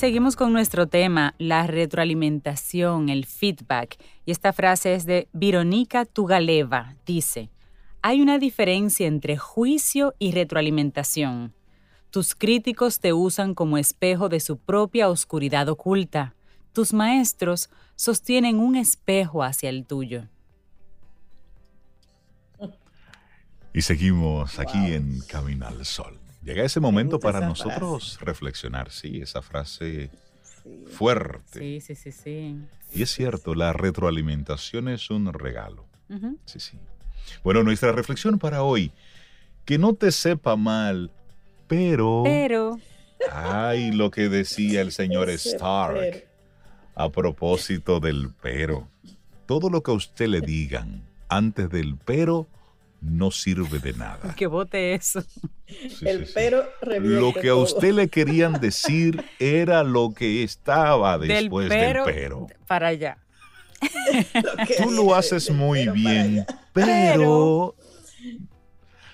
Seguimos con nuestro tema, la retroalimentación, el feedback. Y esta frase es de Vironica Tugaleva. Dice, hay una diferencia entre juicio y retroalimentación. Tus críticos te usan como espejo de su propia oscuridad oculta. Tus maestros sostienen un espejo hacia el tuyo. Y seguimos aquí en Camino al Sol. Llega ese momento para nosotros reflexionar, sí, esa frase fuerte. Sí, sí, sí, sí. Y es cierto, la retroalimentación es un regalo. Sí, sí. Bueno, nuestra reflexión para hoy, que no te sepa mal, pero... Pero... Ay, lo que decía el señor Stark a propósito del pero. Todo lo que a usted le digan antes del pero no sirve de nada. Que vote eso. el pero Lo que a usted le querían decir era lo que estaba después del pero. Para allá. Tú lo haces muy bien, pero...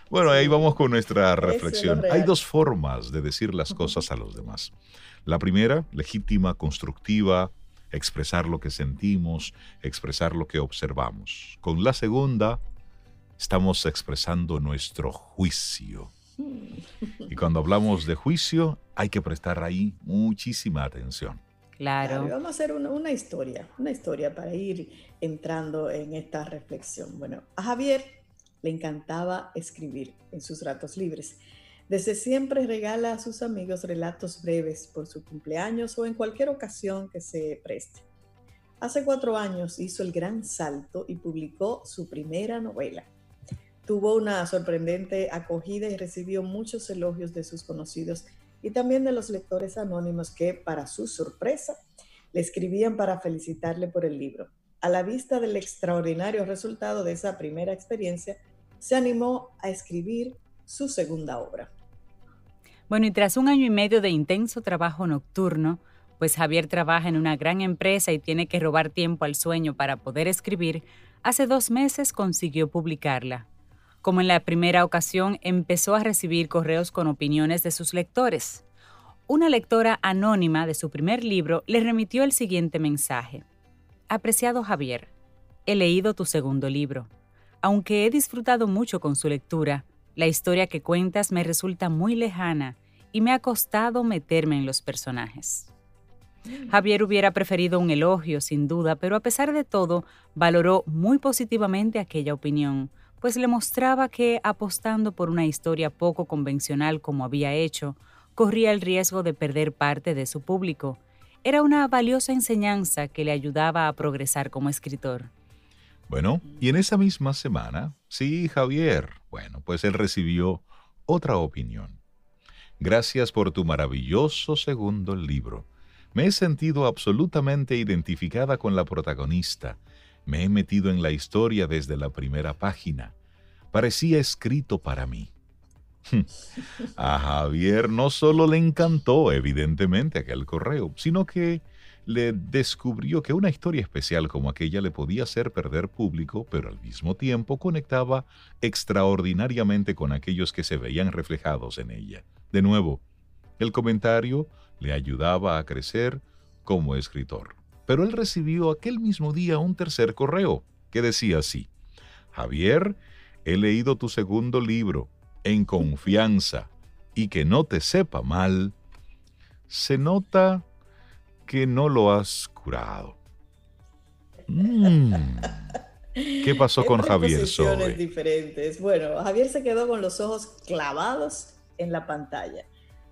Bueno, ahí vamos con nuestra reflexión. Hay dos formas de decir las cosas a los demás. La primera, legítima, constructiva, expresar lo que sentimos, expresar lo que observamos. Con la segunda, estamos expresando nuestro juicio. Y cuando hablamos de juicio, hay que prestar ahí muchísima atención. Claro. vamos a hacer una, historia, una historia para ir entrando en esta reflexión. Bueno, a Javier le encantaba escribir en sus ratos libres. Desde siempre regala a sus amigos relatos breves por su cumpleaños o en cualquier ocasión que se preste. Hace cuatro años hizo el gran salto y publicó su primera novela, Tuvo una sorprendente acogida y recibió muchos elogios de sus conocidos y también de los lectores anónimos que, para su sorpresa, le escribían para felicitarle por el libro. A la vista del extraordinario resultado de esa primera experiencia, se animó a escribir su segunda obra. Bueno, y tras un año y medio de intenso trabajo nocturno, pues Javier trabaja en una gran empresa y tiene que robar tiempo al sueño para poder escribir, hace dos meses consiguió publicarla. Como en la primera ocasión, empezó a recibir correos con opiniones de sus lectores. Una lectora anónima de su primer libro le remitió el siguiente mensaje. Apreciado Javier, he leído tu segundo libro. Aunque he disfrutado mucho con su lectura, la historia que cuentas me resulta muy lejana y me ha costado meterme en los personajes. Javier hubiera preferido un elogio, sin duda, pero a pesar de todo, valoró muy positivamente aquella opinión, pues le mostraba que, apostando por una historia poco convencional como había hecho, corría el riesgo de perder parte de su público. Era una valiosa enseñanza que le ayudaba a progresar como escritor. Bueno, y en esa misma semana, sí, Javier, bueno, pues él recibió otra opinión. Gracias por tu maravilloso segundo libro. Me he sentido absolutamente identificada con la protagonista me he metido en la historia desde la primera página. Parecía escrito para mí. A Javier no solo le encantó, evidentemente, aquel correo, sino que le descubrió que una historia especial como aquella le podía hacer perder público, pero al mismo tiempo conectaba extraordinariamente con aquellos que se veían reflejados en ella. De nuevo, el comentario le ayudaba a crecer como escritor. Pero él recibió aquel mismo día un tercer correo que decía así, Javier, he leído tu segundo libro, en confianza, y que no te sepa mal, se nota que no lo has curado. Mm. ¿Qué pasó con Javier Sobe? diferentes. Bueno, Javier se quedó con los ojos clavados en la pantalla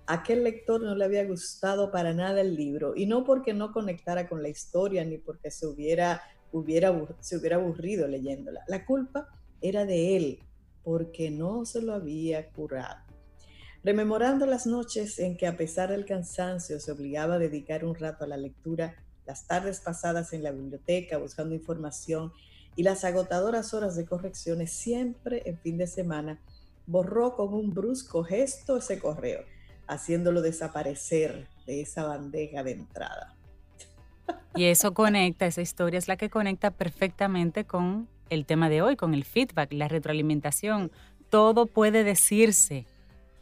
aquel lector no le había gustado para nada el libro, y no porque no conectara con la historia ni porque se hubiera, hubiera, se hubiera aburrido leyéndola. La culpa era de él, porque no se lo había curado. Rememorando las noches en que a pesar del cansancio se obligaba a dedicar un rato a la lectura, las tardes pasadas en la biblioteca buscando información y las agotadoras horas de correcciones siempre en fin de semana, borró con un brusco gesto ese correo, haciéndolo desaparecer de esa bandeja de entrada. Y eso conecta, esa historia es la que conecta perfectamente con el tema de hoy, con el feedback, la retroalimentación. Todo puede decirse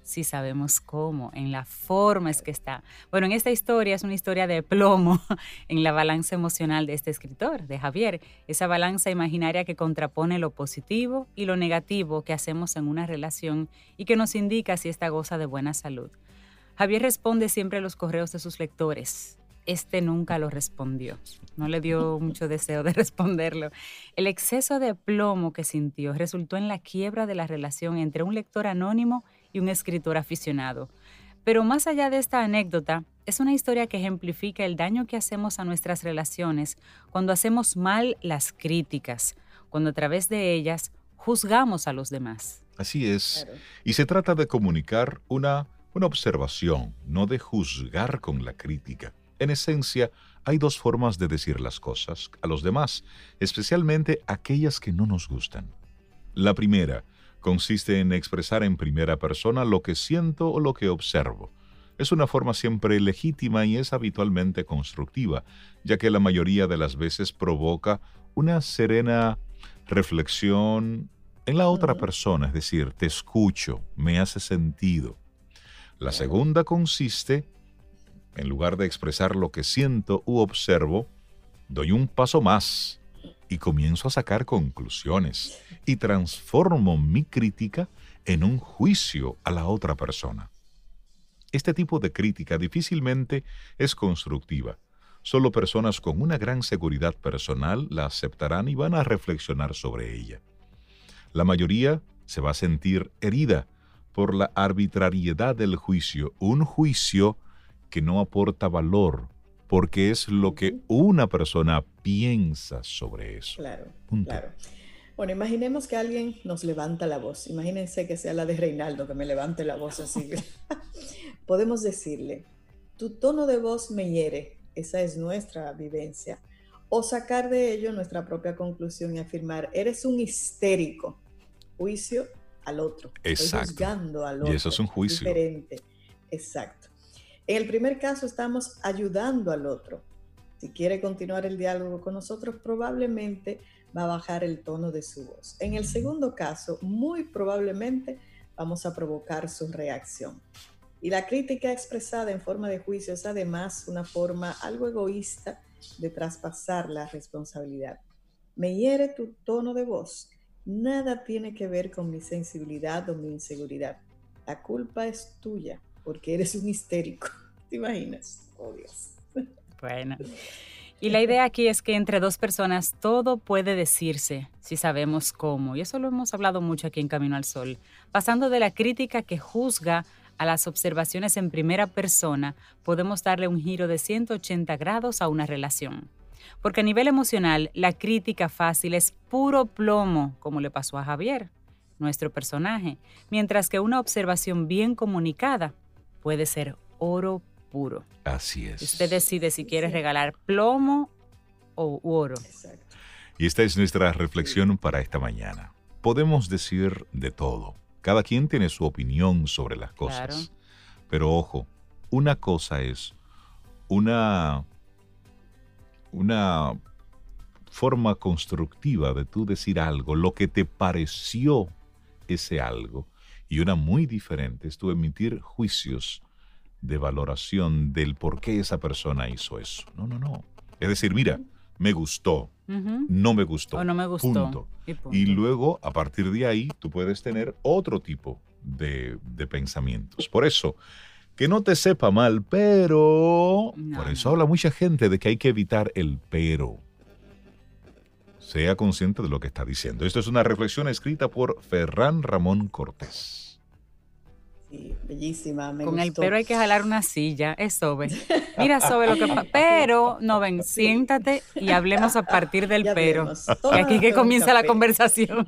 si sabemos cómo, en la forma es que está. Bueno, en esta historia es una historia de plomo en la balanza emocional de este escritor, de Javier, esa balanza imaginaria que contrapone lo positivo y lo negativo que hacemos en una relación y que nos indica si esta goza de buena salud. Javier responde siempre a los correos de sus lectores. Este nunca lo respondió. No le dio mucho deseo de responderlo. El exceso de plomo que sintió resultó en la quiebra de la relación entre un lector anónimo y un escritor aficionado. Pero más allá de esta anécdota, es una historia que ejemplifica el daño que hacemos a nuestras relaciones cuando hacemos mal las críticas, cuando a través de ellas juzgamos a los demás. Así es. Y se trata de comunicar una, una observación, no de juzgar con la crítica. En esencia, hay dos formas de decir las cosas a los demás, especialmente aquellas que no nos gustan. La primera consiste en expresar en primera persona lo que siento o lo que observo. Es una forma siempre legítima y es habitualmente constructiva, ya que la mayoría de las veces provoca una serena reflexión en la otra persona, es decir, te escucho, me hace sentido. La segunda consiste, en lugar de expresar lo que siento u observo, doy un paso más y comienzo a sacar conclusiones y transformo mi crítica en un juicio a la otra persona. Este tipo de crítica difícilmente es constructiva. Solo personas con una gran seguridad personal la aceptarán y van a reflexionar sobre ella. La mayoría se va a sentir herida por la arbitrariedad del juicio, un juicio que no aporta valor, porque es lo que una persona piensa sobre eso. Claro, claro. Bueno, imaginemos que alguien nos levanta la voz. Imagínense que sea la de Reinaldo que me levante la voz así. Podemos decirle, tu tono de voz me hiere. Esa es nuestra vivencia. O sacar de ello nuestra propia conclusión y afirmar, eres un histérico. Juicio al otro. Exacto. juzgando al otro. Y eso es un juicio. Diferente. Exacto. En el primer caso estamos ayudando al otro. Si quiere continuar el diálogo con nosotros, probablemente va a bajar el tono de su voz. En el segundo caso, muy probablemente vamos a provocar su reacción. Y la crítica expresada en forma de juicio es además una forma algo egoísta de traspasar la responsabilidad. Me hiere tu tono de voz. Nada tiene que ver con mi sensibilidad o mi inseguridad. La culpa es tuya porque eres un histérico. ¿Te imaginas? Oh Dios. Bueno. Y la idea aquí es que entre dos personas todo puede decirse si sabemos cómo. Y eso lo hemos hablado mucho aquí en Camino al Sol. Pasando de la crítica que juzga a las observaciones en primera persona, podemos darle un giro de 180 grados a una relación. Porque a nivel emocional, la crítica fácil es puro plomo, como le pasó a Javier, nuestro personaje, mientras que una observación bien comunicada puede ser oro puro. Así es. Usted decide si quiere regalar plomo o oro. Exacto. Y esta es nuestra reflexión para esta mañana. Podemos decir de todo. Cada quien tiene su opinión sobre las cosas. Pero ojo, una cosa es una, una forma constructiva de tú decir algo, lo que te pareció ese algo. Y una muy diferente es tú emitir juicios de valoración del por qué esa persona hizo eso. No, no, no. Es decir, mira, me gustó, no me gustó. O no me gustó. Punto. Y, luego, a partir de ahí, tú puedes tener otro tipo de, pensamientos. Por eso, que no te sepa mal, pero... por eso habla mucha gente de que hay que evitar el pero. Sea consciente de lo que está diciendo. Esto es una reflexión escrita por Ferran Ramón Cortés. bellísima, me Con el pero hay que jalar una silla, es Sobe. Mira, Sobe, lo que pasa. Pero, no ven, siéntate y hablemos a partir del pero. Y aquí que comienza la conversación.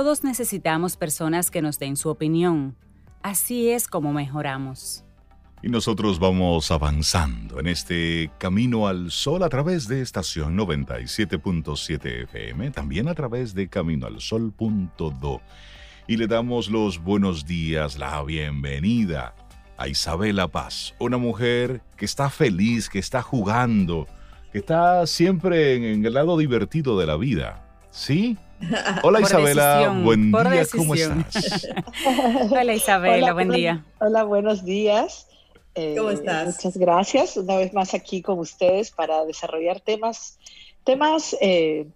Todos necesitamos personas que nos den su opinión. Así es como mejoramos. Y nosotros vamos avanzando en este camino al sol a través de estación 97.7 FM, también a través de caminoalsol.do. Y le damos los buenos días, la bienvenida a Isabela Paz, una mujer que está feliz, que está jugando, que está siempre en, el lado divertido de la vida. ¿Sí? Hola Isabela, buen día, ¿cómo estás? Hola Isabela, buen día. Hola, buenos días. Eh, ¿Cómo estás? Muchas gracias. Una vez más aquí con ustedes para desarrollar temas, temas, eh,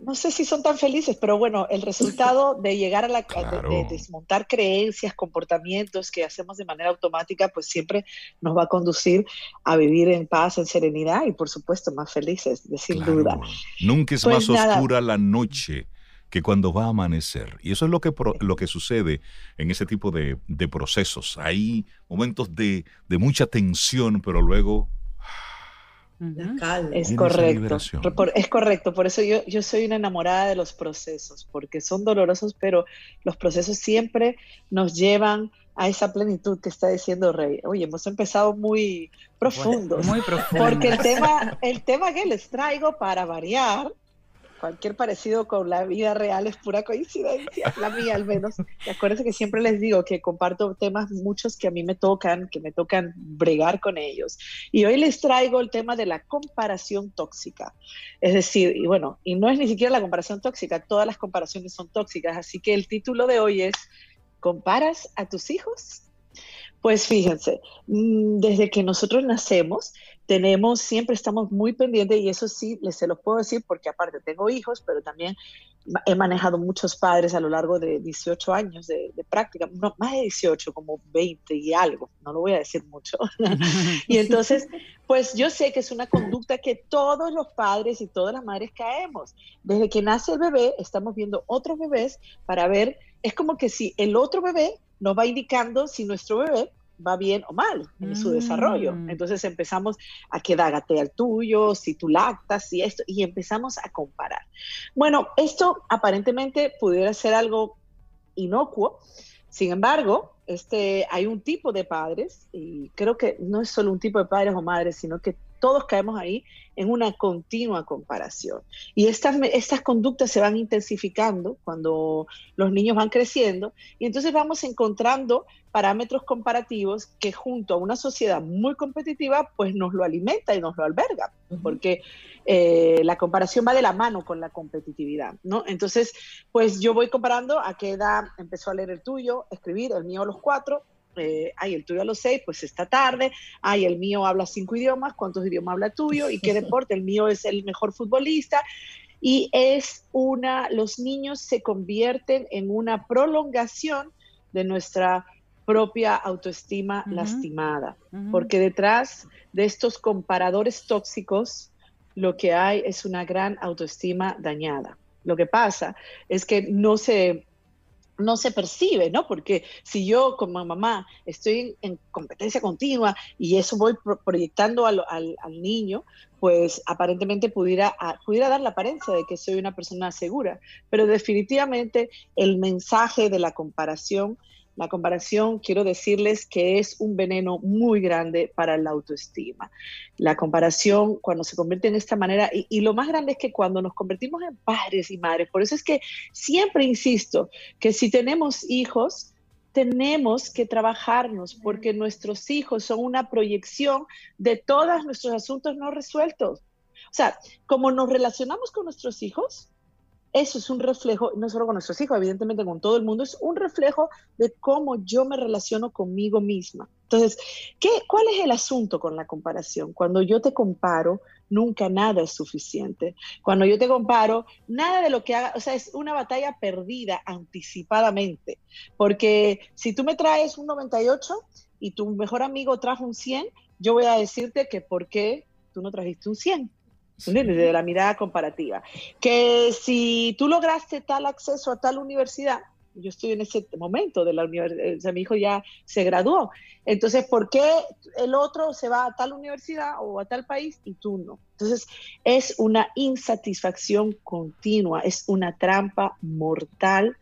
no sé si son tan felices, pero bueno, el resultado de llegar a la, de, desmontar creencias, comportamientos que hacemos de manera automática, pues siempre nos va a conducir a vivir en paz, en serenidad y por supuesto más felices, de sin duda. Nunca es pues más oscura la noche que cuando va a amanecer. Y eso es lo que, lo que sucede en ese tipo de, procesos. Hay momentos de, mucha tensión, pero luego... Es correcto, es correcto, por eso yo, yo soy una enamorada de los procesos, porque son dolorosos, pero los procesos siempre nos llevan a esa plenitud que está diciendo Rey. Oye, hemos empezado muy profundos. muy profundo. Porque el tema, el tema que les traigo para variar cualquier parecido con la vida real es pura coincidencia, la mía al menos. Y acuérdense que siempre les digo que comparto temas muchos que a mí me tocan, que me tocan bregar con ellos. Y hoy les traigo el tema de la comparación tóxica. Es decir, y bueno, y no es ni siquiera la comparación tóxica, todas las comparaciones son tóxicas, así que el título de hoy es ¿Comparas a tus hijos? Pues fíjense, mm, desde que nosotros nacemos, tenemos, siempre estamos muy pendientes y eso sí, les se los puedo decir porque aparte tengo hijos, pero también he manejado muchos padres a lo largo de 18 años de, práctica, no, más de 18, como 20 y algo, no lo voy a decir mucho. y entonces, pues yo sé que es una conducta que todos los padres y todas las madres caemos. Desde que nace el bebé, estamos viendo otros bebés para ver, es como que si el otro bebé nos va indicando si nuestro bebé va bien o mal en su desarrollo. Mm. Entonces empezamos a que dágate al tuyo, si tú lactas, y esto, y empezamos a comparar. Bueno, esto aparentemente pudiera ser algo inocuo, sin embargo, este, hay un tipo de padres, y creo que no es solo un tipo de padres o madres, sino que todos caemos ahí en una continua comparación. Y estas, estas conductas se van intensificando cuando los niños van creciendo y entonces vamos encontrando parámetros comparativos que junto a una sociedad muy competitiva pues nos lo alimenta y nos lo alberga, porque eh, la comparación va de la mano con la competitividad, ¿no? Entonces, pues yo voy comparando a qué edad empezó a leer el tuyo, escribir, el mío a los cuatro, eh, ay, el tuyo a los seis, pues esta tarde, ay, el mío habla cinco idiomas, ¿cuántos idiomas habla tuyo? ¿Y qué deporte? El mío es el mejor futbolista. Y es una, los niños se convierten en una prolongación de nuestra propia autoestima lastimada, porque detrás de estos comparadores tóxicos, lo que hay es una gran autoestima dañada. Lo que pasa es que no se no se percibe, ¿no? Porque si yo como mamá estoy en, competencia continua y eso voy proyectando al, niño, pues aparentemente pudiera, pudiera dar la apariencia de que soy una persona segura, pero definitivamente el mensaje de la comparación la comparación, quiero decirles que es un veneno muy grande para la autoestima. La comparación, cuando se convierte en esta manera, y, lo más grande es que cuando nos convertimos en padres y madres, por eso es que siempre insisto que si tenemos hijos, tenemos que trabajarnos porque nuestros hijos son una proyección de todos nuestros asuntos no resueltos. O sea, como nos relacionamos con nuestros hijos, eso es un reflejo, no solo con nuestros hijos, evidentemente con todo el mundo, es un reflejo de cómo yo me relaciono conmigo misma. Entonces, ¿qué, ¿cuál es el asunto con la comparación? Cuando yo te comparo, nunca nada es suficiente. Cuando yo te comparo, nada de lo que haga, o sea, es una batalla perdida anticipadamente. Porque si tú me traes un 98 y tu mejor amigo trajo un 100, yo voy a decirte que por qué tú no trajiste un 100. Desde la mirada comparativa. Que si tú lograste tal acceso a tal universidad, yo estoy en ese momento de la universidad, o sea, mi hijo ya se graduó. Entonces, ¿por qué el otro se va a tal universidad o a tal país y tú no? Entonces, es una insatisfacción continua, es una trampa mortal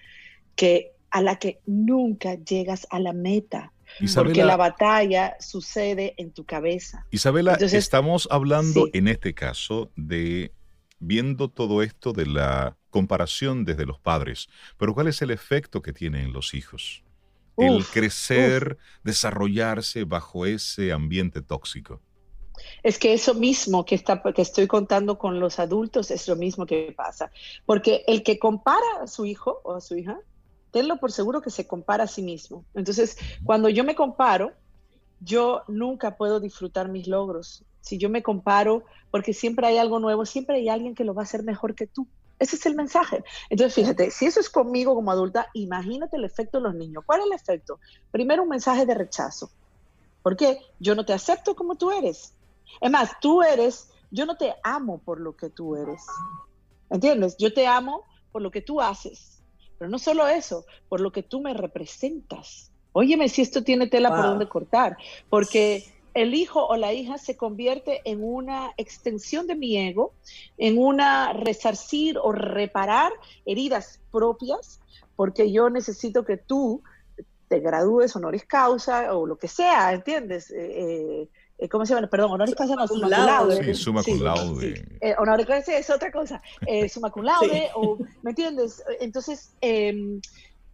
que a la que nunca llegas a la meta porque la batalla sucede en tu cabeza. Isabela, estamos hablando en este caso de viendo todo esto de la comparación desde los padres, pero ¿cuál es el efecto que tienen los hijos? el crecer, desarrollarse bajo ese ambiente tóxico. Es que eso mismo que, está, que estoy contando con los adultos es lo mismo que pasa. Porque el que compara a su hijo o a su hija tenlo por seguro que se compara a sí mismo. Entonces, cuando yo me comparo, yo nunca puedo disfrutar mis logros. Si yo me comparo, porque siempre hay algo nuevo, siempre hay alguien que lo va a hacer mejor que tú. Ese es el mensaje. Entonces, fíjate, si eso es conmigo como adulta, imagínate el efecto de los niños. ¿Cuál es el efecto? Primero, un mensaje de rechazo. ¿Por qué? Yo no te acepto como tú eres. Es más, tú eres, yo no te amo por lo que tú eres. ¿Entiendes? Yo te amo por lo que tú haces. Pero no solo eso, por lo que tú me representas. Óyeme si esto tiene tela por donde cortar, porque el hijo o la hija se convierte en una extensión de mi ego, en una resarcir o reparar heridas propias, porque yo necesito que tú te gradúes honoris causa o lo que sea, ¿entiendes? Eh, eh, ¿cómo se llama? Perdón, honoris causa no, summa cum laude. Sí, summa cum laude. Sí, eh, honoris causa es otra cosa, eh, summa cum laude, o, ¿me entiendes? Entonces, em,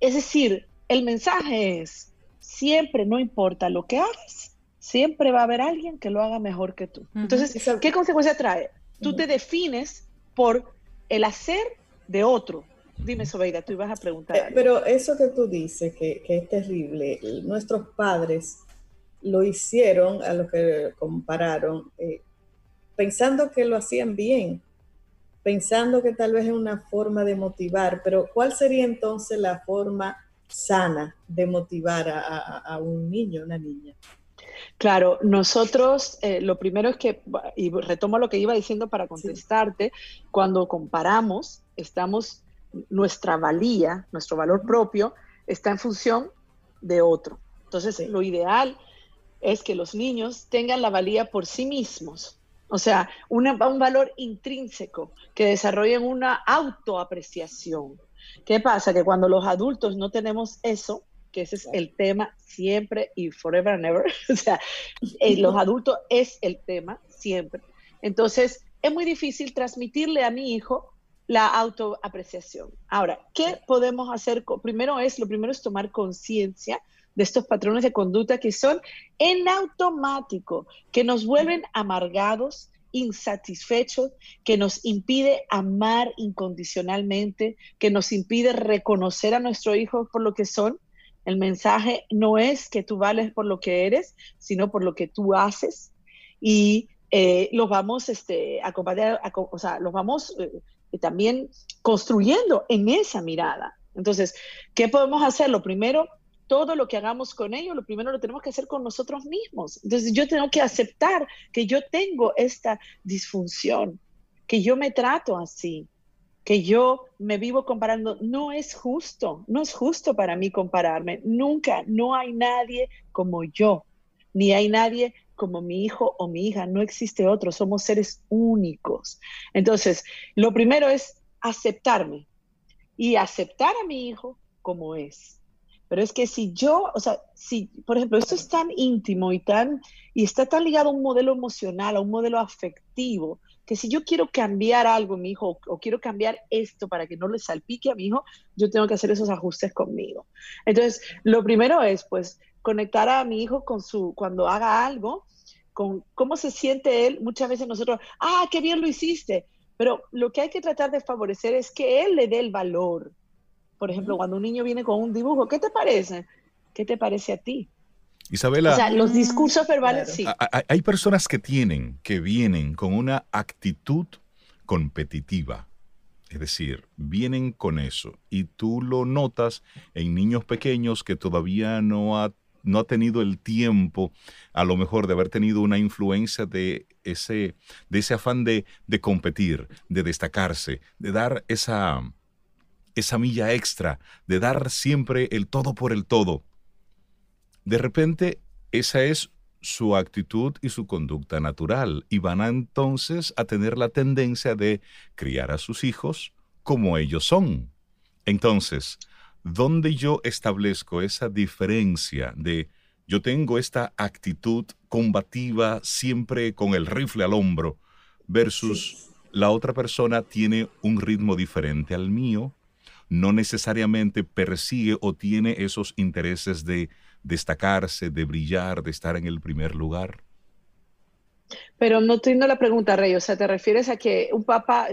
es decir, el mensaje es, siempre, no importa lo que hagas, siempre va a haber alguien que lo haga mejor que tú. Entonces, ¿qué consecuencia trae? Tú te defines por el hacer de otro. Dime, Sobeida, tú ibas a preguntar. pero eso que tú dices, que, que es terrible, nuestros padres lo hicieron, a lo que compararon, eh, pensando que lo hacían bien, pensando que tal vez es una forma de motivar, pero ¿cuál sería entonces la forma sana de motivar a, un niño, una niña? Claro, nosotros eh, lo primero es que, y retomo lo que iba diciendo para contestarte, cuando comparamos, estamos, nuestra valía, nuestro valor propio, está en función de otro. Entonces, lo ideal es que los niños tengan la valía por sí mismos, o sea, un valor intrínseco, que desarrollen una autoapreciación. ¿Qué pasa? Que cuando los adultos no tenemos eso, que ese es el tema siempre y forever and ever, o sea, eh, los adultos es el tema siempre. Entonces, es muy difícil transmitirle a mi hijo la autoapreciación. Ahora, ¿qué podemos hacer? Primero es, lo primero es tomar conciencia de estos patrones de conducta que son en automático, que nos vuelven amargados, insatisfechos, que nos impide amar incondicionalmente, que nos impide reconocer a nuestro hijo por lo que son. El mensaje no es que tú vales por lo que eres, sino por lo que tú haces. Y eh, los vamos este, a acompañar, o sea, los vamos eh, también construyendo en esa mirada. Entonces, ¿qué podemos hacer? Lo primero, todo lo que hagamos con ellos, lo primero lo tenemos que hacer con nosotros mismos. Entonces yo tengo que aceptar que yo tengo esta disfunción, que yo me trato así, que yo me vivo comparando. No es justo, no es justo para mí compararme. Nunca, no hay nadie como yo, ni hay nadie como mi hijo o mi hija, no existe otro, somos seres únicos. Entonces, lo primero es aceptarme y aceptar a mi hijo como es pero es que si yo, o sea, si, por ejemplo, esto es tan íntimo y tan, y está tan ligado a un modelo emocional, a un modelo afectivo, que si yo quiero cambiar algo mi hijo o, quiero cambiar esto para que no le salpique a mi hijo, yo tengo que hacer esos ajustes conmigo. Entonces, lo primero es, pues, conectar a mi hijo con su, cuando haga algo, con cómo se siente él. Muchas veces nosotros, ah, qué bien lo hiciste Pero lo que hay que tratar de favorecer es que él le dé el valor. Por ejemplo, cuando un niño viene con un dibujo, ¿qué te parece? ¿Qué te parece a ti? Isabela. O sea, los discursos verbales, sí. Hay personas que tienen, que vienen con una actitud competitiva. Es decir, vienen con eso y tú lo notas en niños pequeños que todavía no ha, no ha tenido el tiempo, a lo mejor de haber tenido una influencia de ese, de ese afán de, de competir, de destacarse, de dar esa, esa milla extra, de dar siempre el todo por el todo. De repente, esa es su actitud y su conducta natural y van a entonces a tener la tendencia de criar a sus hijos como ellos son. Entonces, ¿dónde yo establezco esa diferencia de yo tengo esta actitud combativa siempre con el rifle al hombro versus la otra persona tiene un ritmo diferente al mío, no necesariamente persigue o tiene esos intereses de destacarse, de brillar, de estar en el primer lugar? Pero no entiendo la pregunta, Rey. O sea, ¿te refieres a que un papá...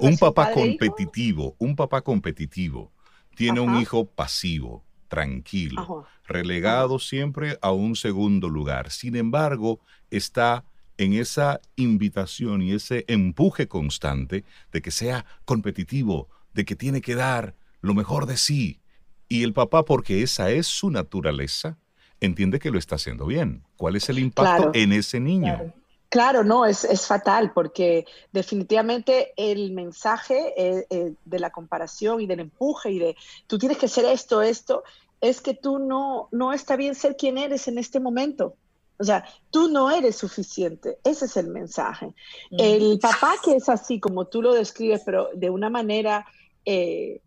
un papá competitivo, un papá competitivo tiene un hijo pasivo, tranquilo, relegado siempre a un segundo lugar. Sin embargo, está en esa invitación y ese empuje constante de que sea competitivo, de que tiene que dar lo mejor de sí, y el papá, porque esa es su naturaleza, entiende que lo está haciendo bien. ¿Cuál es el impacto en ese niño? Claro. no, es, fatal porque definitivamente el mensaje eh, eh, de la comparación y del empuje y de tú tienes que ser esto, esto, es que tú no, no está bien ser quien eres en este momento. O sea, tú no eres suficiente. Ese es el mensaje. El papá que es así, como tú lo describes, pero de una manera eh,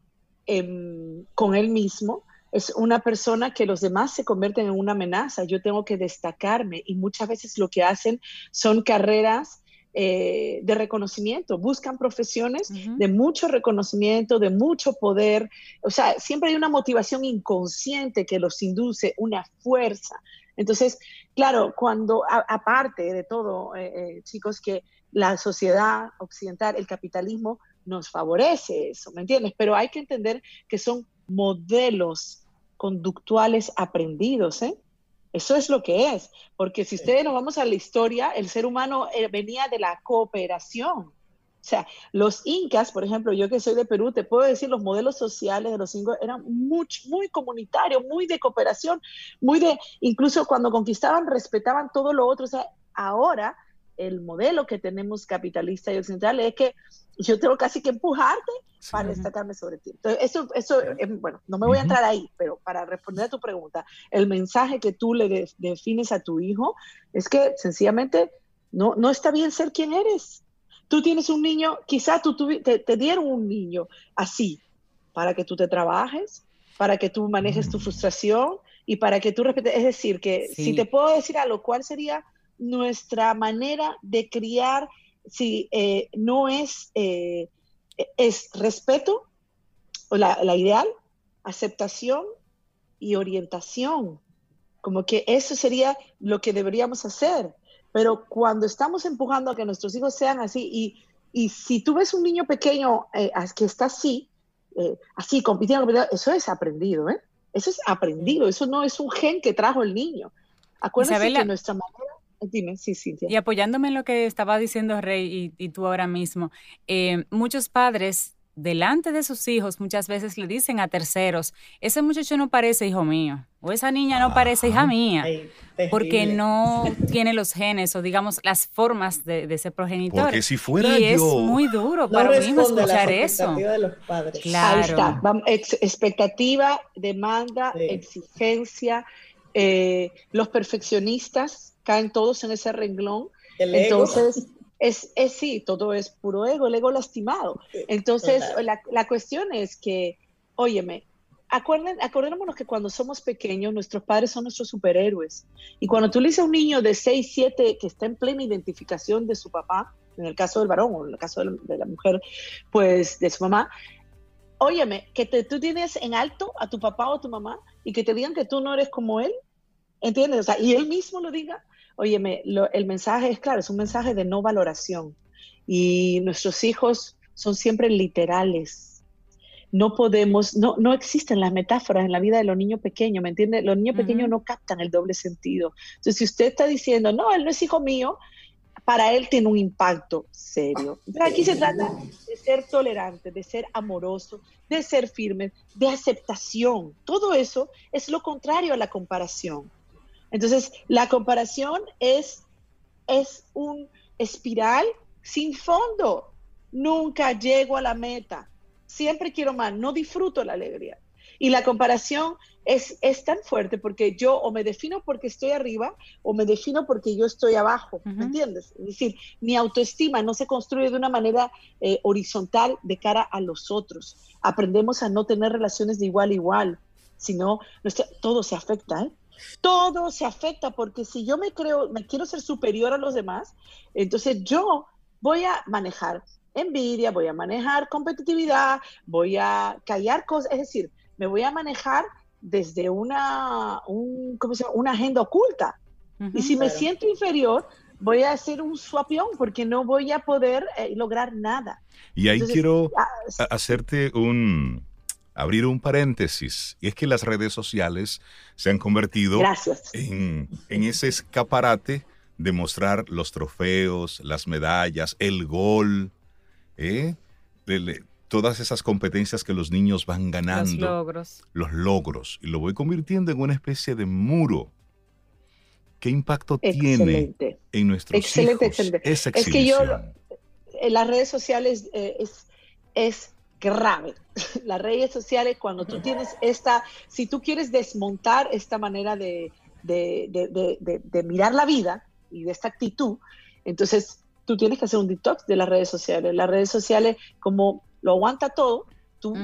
Em, con él mismo, es una persona que los demás se convierten en una amenaza. Yo tengo que destacarme y muchas veces lo que hacen son carreras eh, de reconocimiento, buscan profesiones de mucho reconocimiento, de mucho poder. O sea, siempre hay una motivación inconsciente que los induce, una fuerza. Entonces, claro, cuando aparte de todo, eh, eh, chicos, que la sociedad occidental, el capitalismo, nos favorece eso, ¿me entiendes? Pero hay que entender que son modelos conductuales aprendidos, ¿eh? Eso es lo que es, porque si ustedes nos vamos a la historia, el ser humano eh, venía de la cooperación. O sea, los incas, por ejemplo, yo que soy de Perú, te puedo decir, los modelos sociales de los incas eran muy, muy comunitarios, muy de cooperación, muy de, incluso cuando conquistaban, respetaban todo lo otro. O sea, ahora el modelo que tenemos capitalista y occidental es que yo tengo casi que empujarte para destacarme sobre ti. Entonces, eso, eso bueno, no me voy a entrar ahí, pero para responder a tu pregunta, el mensaje que tú le defines a tu hijo es que sencillamente no, no está bien ser quien eres. Tú tienes un niño, quizá tú, te, te, dieron un niño así, para que tú te trabajes, para que tú manejes tu mm. frustración y para que tú respetes. Es decir, que si te puedo decir algo, ¿cuál sería nuestra manera de criar si eh, no es, eh, es respeto, o la, ideal, aceptación y orientación. Como que eso sería lo que deberíamos hacer. Pero cuando estamos empujando a que nuestros hijos sean así, y, y si tú ves un niño pequeño eh, que está así, así, compitiendo, eso es aprendido, ¿eh? Eso es aprendido, eso no es un gen que trajo el niño. Acuérdense que nuestra manera Dime, sí, Y apoyándome en lo que estaba diciendo Rey y, tú ahora mismo, eh, muchos padres delante de sus hijos muchas veces le dicen a terceros, ese muchacho no parece hijo mío, o esa niña no parece hija mía, porque no tiene los genes o digamos las formas de, ese progenitor. Porque si fuera y es muy duro para mí escuchar eso. De los padres. Claro. Ahí está, expectativa, demanda, exigencia, eh, los perfeccionistas caen todos en ese renglón. Entonces, es, es sí, todo es puro ego, el ego lastimado. Entonces, la, la, cuestión es que, óyeme, acuerden, acordémonos que cuando somos pequeños, nuestros padres son nuestros superhéroes. Y cuando tú le dices a un niño de 6, 7 que está en plena identificación de su papá, en el caso del varón o en el caso de la, mujer, pues de su mamá, óyeme, que tú tienes en alto a tu papá o a tu mamá y que te digan que tú no eres como él, ¿entiendes? O sea, y él mismo lo diga, Óyeme, el mensaje es claro, es un mensaje de no valoración. y nuestros hijos son siempre literales. No podemos, no, no existen las metáforas en la vida de los niños pequeños, ¿me entiende? Los niños pequeños no captan el doble sentido. Entonces, si usted está diciendo, no, él no es hijo mío, para él tiene un impacto serio. aquí se trata de ser tolerante, de ser amoroso, de ser firme, de aceptación. Todo eso es lo contrario a la comparación. Entonces, la comparación es, es un espiral sin fondo. Nunca llego a la meta. Siempre quiero más, no disfruto la alegría. Y la comparación es, es, tan fuerte porque yo o me defino porque estoy arriba o me defino porque yo estoy abajo, ¿me entiendes? Es decir, mi autoestima no se construye de una manera eh, horizontal de cara a los otros. Aprendemos a no tener relaciones de igual a igual, sino todo se afecta, ¿eh? Todo se afecta porque si yo me creo, me quiero ser superior a los demás, entonces yo voy a manejar envidia, voy a manejar competitividad, voy a callar cosas, es decir, me voy a manejar desde una, una agenda oculta. y si me siento inferior, voy a hacer un suapión porque no voy a poder eh, lograr nada. Y ahí quiero ah, hacerte un, abrir un paréntesis, y es que las redes sociales se han convertido en, en, ese escaparate de mostrar los trofeos, las medallas, el gol, ¿eh? todas esas competencias que los niños van ganando. Los logros. Los logros. Y lo voy convirtiendo en una especie de muro. ¿Qué impacto tiene en nuestros excelente, hijos excelente. esa Es que yo, en las redes sociales eh, es, es grave. Las redes sociales, cuando tú tienes esta, si tú quieres desmontar esta manera de, de, de mirar la vida y de esta actitud, entonces tú tienes que hacer un detox de las redes sociales. Las redes sociales, como lo aguanta todo. Tú,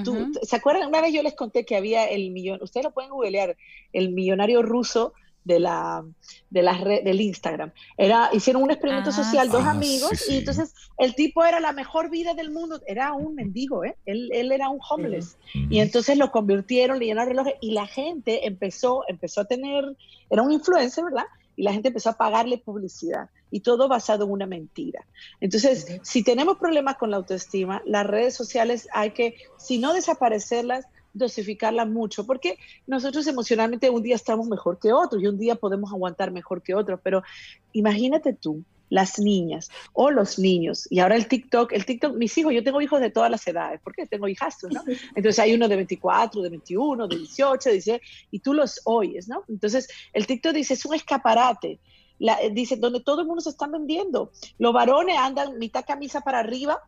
¿Se acuerdan? Una vez yo les conté que había el millón, ustedes lo pueden googlear, el millonario ruso de la, de la red, del Instagram. Era, hicieron un experimento ah, social, dos amigos, y entonces el tipo era la mejor vida del mundo, era un mendigo, ¿eh? él, él era un homeless. Y entonces lo convirtieron, le llenaron relojes, y la gente empezó, empezó a tener, era un influencer, ¿verdad? y la gente empezó a pagarle publicidad y todo basado en una mentira. Entonces, si tenemos problemas con la autoestima, las redes sociales hay que, si no desaparecerlas, dosificarlas mucho, porque nosotros emocionalmente un día estamos mejor que otro y un día podemos aguantar mejor que otro, pero imagínate tú las niñas o los niños. Y ahora el TikTok, el TikTok, mis hijos, yo tengo hijos de todas las edades, porque tengo hijastros, ¿no? Entonces hay uno de 24, de 21, de 18, dice, y tú los oyes, ¿no? Entonces el TikTok dice, es un escaparate. dice, donde todo el mundo se está vendiendo. Los varones andan mitad camisa para arriba,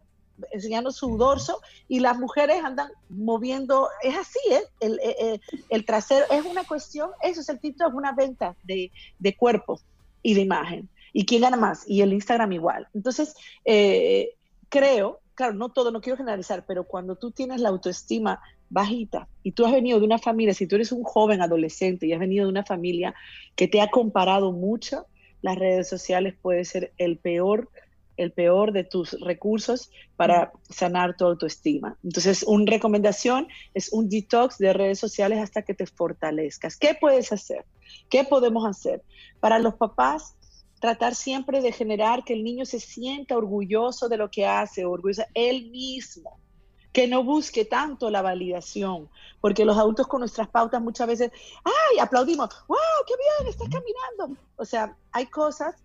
enseñando su dorso, y las mujeres andan moviendo, es así, ¿eh? El, eh, eh, el, trasero, es una cuestión, eso es el TikTok, es una venta de, de cuerpo y de imagen y quién gana más, y el Instagram igual. Entonces, eh, creo, claro, no todo, no quiero generalizar, pero cuando tú tienes la autoestima bajita y tú has venido de una familia, si tú eres un joven adolescente y has venido de una familia que te ha comparado mucho, las redes sociales puede ser el peor el peor de tus recursos para sanar tu autoestima. Entonces, una recomendación es un detox de redes sociales hasta que te fortalezcas. ¿Qué puedes hacer? ¿Qué podemos hacer? Para los papás, tratar siempre de generar que el niño se sienta orgulloso de lo que hace, orgulloso él mismo, que no busque tanto la validación, porque los adultos con nuestras pautas muchas veces, ay, aplaudimos, wow, qué bien, estás caminando. O sea, hay cosas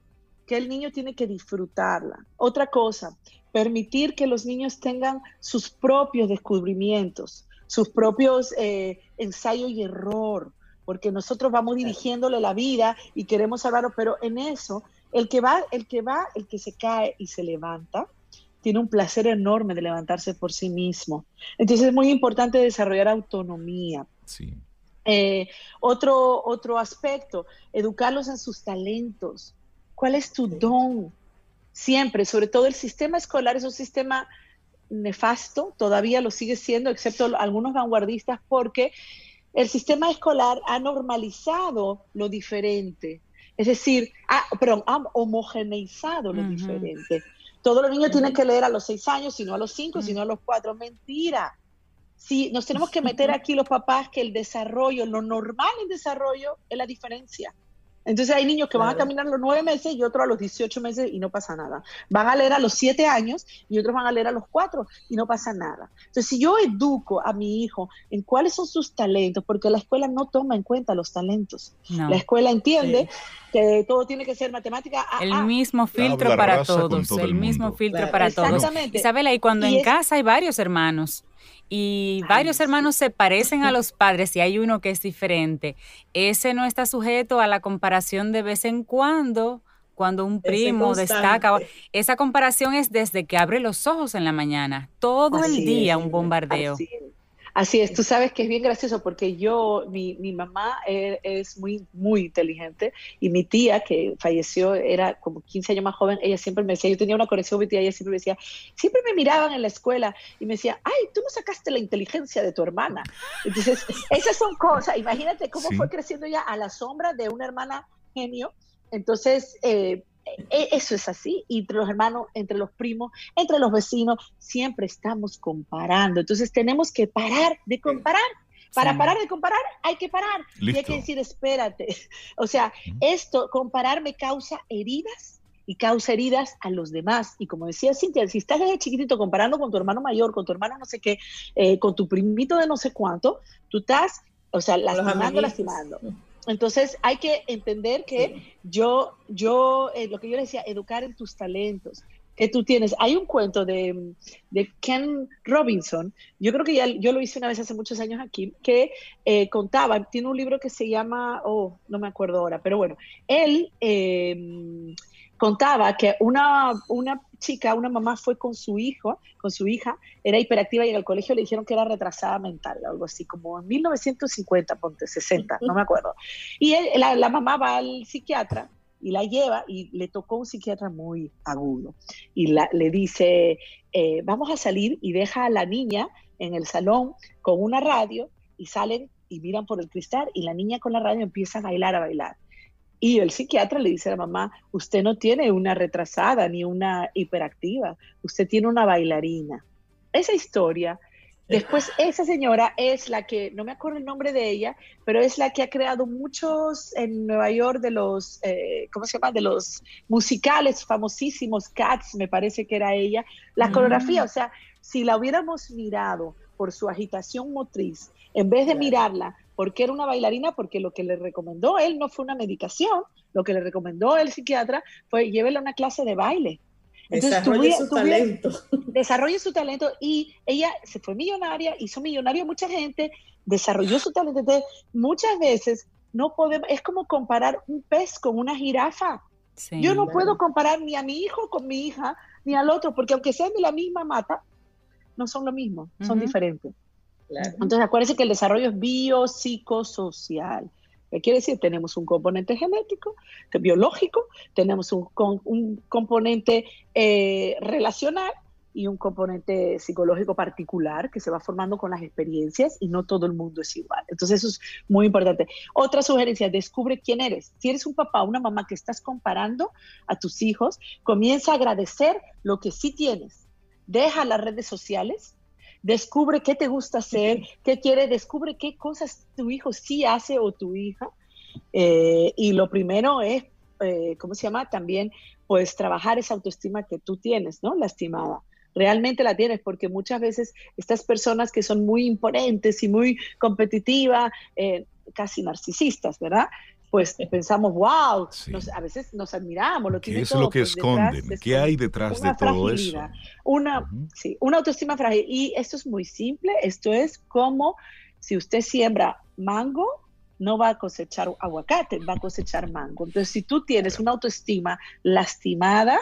que el niño tiene que disfrutarla. Otra cosa, permitir que los niños tengan sus propios descubrimientos, sus propios eh, ensayo y error, porque nosotros vamos dirigiéndole la vida y queremos salvarlo, pero en eso, el que va, el que va, el que se cae y se levanta, tiene un placer enorme de levantarse por sí mismo. Entonces es muy importante desarrollar autonomía. Sí. Eh, otro, otro aspecto, educarlos en sus talentos. ¿Cuál es tu don? Siempre, sobre todo el sistema escolar es un sistema nefasto, todavía lo sigue siendo, excepto algunos vanguardistas, porque el sistema escolar ha normalizado lo diferente. Es decir, ha, perdón, ha homogeneizado lo diferente. Todos los niños tienen que leer a los seis años, sino a los cinco, sino a los cuatro. Mentira. Si nos tenemos que meter aquí los papás que el desarrollo, lo normal en desarrollo es la diferencia. Entonces hay niños que van a caminar a los nueve meses y otros a los 18 meses y no pasa nada. Van a leer a los siete años y otros van a leer a los cuatro y no pasa nada. Entonces si yo educo a mi hijo en cuáles son sus talentos, porque la escuela no toma en cuenta los talentos. La escuela entiende que todo tiene que ser matemática. el mismo filtro para todos, el, mismo filtro para todos. Isabela, y cuando en casa hay varios hermanos y varios hermanos se parecen a los padres y hay uno que es diferente, ese no está sujeto a la comparación de vez en cuando, cuando un primo destaca. Esa comparación es desde que abre los ojos en la mañana, todo el día un bombardeo. Así es, tú sabes que es bien gracioso porque yo, mi, mi mamá e, es, muy, muy inteligente y mi tía, que falleció, era como 15 años más joven, ella siempre me decía, yo tenía una conexión con mi tía, ella siempre me decía, siempre me miraban en la escuela y me decía, ay, tú no sacaste la inteligencia de tu hermana. Entonces, esas son cosas, imagínate cómo fue creciendo ya a la sombra de una hermana genio. Entonces, eh, eso es así, entre los hermanos, entre los primos, entre los vecinos, siempre estamos comparando. Entonces tenemos que parar de comparar. Para parar de comparar hay que parar. Y hay que decir, espérate. O sea, esto, comparar me causa heridas y causa heridas a los demás. Y como decía Cintia, si estás desde chiquitito comparando con tu hermano mayor, con tu hermano no sé qué, eh, con tu primito de no sé cuánto, tú estás, o sea, lastimando, lastimando. Entonces hay que entender que yo, yo, eh, lo que yo decía, educar en tus talentos. Que tú tienes. Hay un cuento de, Ken Robinson, yo creo que ya yo lo hice una vez hace muchos años aquí, que eh, contaba, tiene un libro que se llama, oh, no me acuerdo ahora, pero bueno, él eh, contaba que una, una chica, una mamá fue con su hijo, con su hija, era hiperactiva y en el colegio le dijeron que era retrasada mental, algo así, como en 1950, ponte, 60, no me acuerdo. Y la, mamá va al psiquiatra y la lleva y le tocó un psiquiatra muy agudo y le dice, eh, vamos a salir y deja a la niña en el salón con una radio y salen y miran por el cristal y la niña con la radio empieza a bailar, a bailar. Y el psiquiatra le dice a la mamá, usted no tiene una retrasada ni una hiperactiva, usted tiene una bailarina. Esa historia, después esa señora es la que, no me acuerdo el nombre de ella, pero es la que ha creado muchos en Nueva York de los, eh, ¿cómo se llama? De los musicales famosísimos, Cats, me parece que era ella. La mm. coreografía, o sea, si la hubiéramos mirado por su agitación motriz, en vez de mirarla porque era una bailarina, porque lo que le recomendó él no fue una medicación, lo que le recomendó el psiquiatra fue llévele una clase de baile. Entonces, desarrolle su talento. Desarrolle su talento y ella se fue millonaria, hizo millonaria mucha gente, desarrolló su talento. Entonces, muchas veces no podemos, es como comparar un pez con una jirafa. Yo no puedo comparar ni a mi hijo con mi hija, ni al otro, porque aunque sean de la misma mata, no son lo mismo, son diferentes. Entonces, acuérdense que el desarrollo es biopsicosocial. ¿Qué quiere decir? Tenemos un componente genético, biológico, tenemos un, un componente eh, relacional y un componente psicológico particular que se va formando con las experiencias y no todo el mundo es igual. Entonces eso es muy importante. Otra sugerencia, descubre quién eres. Si eres un papá o una mamá que estás comparando a tus hijos, comienza a agradecer lo que sí tienes. Deja las redes sociales, descubre qué te gusta hacer, qué quiere, descubre qué cosas tu hijo sí hace o tu hija. Eh, y lo primero es, eh, ¿cómo se llama? También, pues, trabajar esa autoestima que tú tienes, ¿no? Lastimada. Realmente la tienes porque muchas veces estas personas que son muy imponentes y muy competitivas, eh, casi narcisistas, ¿verdad? Pues pensamos, wow, a veces nos admiramos. Lo ¿Qué es lo que esconden? ¿Qué hay detrás de todo eso? Una, sí, una autoestima frágil. Y esto es muy simple, esto es como si usted siembra mango, no va a cosechar aguacate, va a cosechar mango. Entonces, si tú tienes una autoestima lastimada,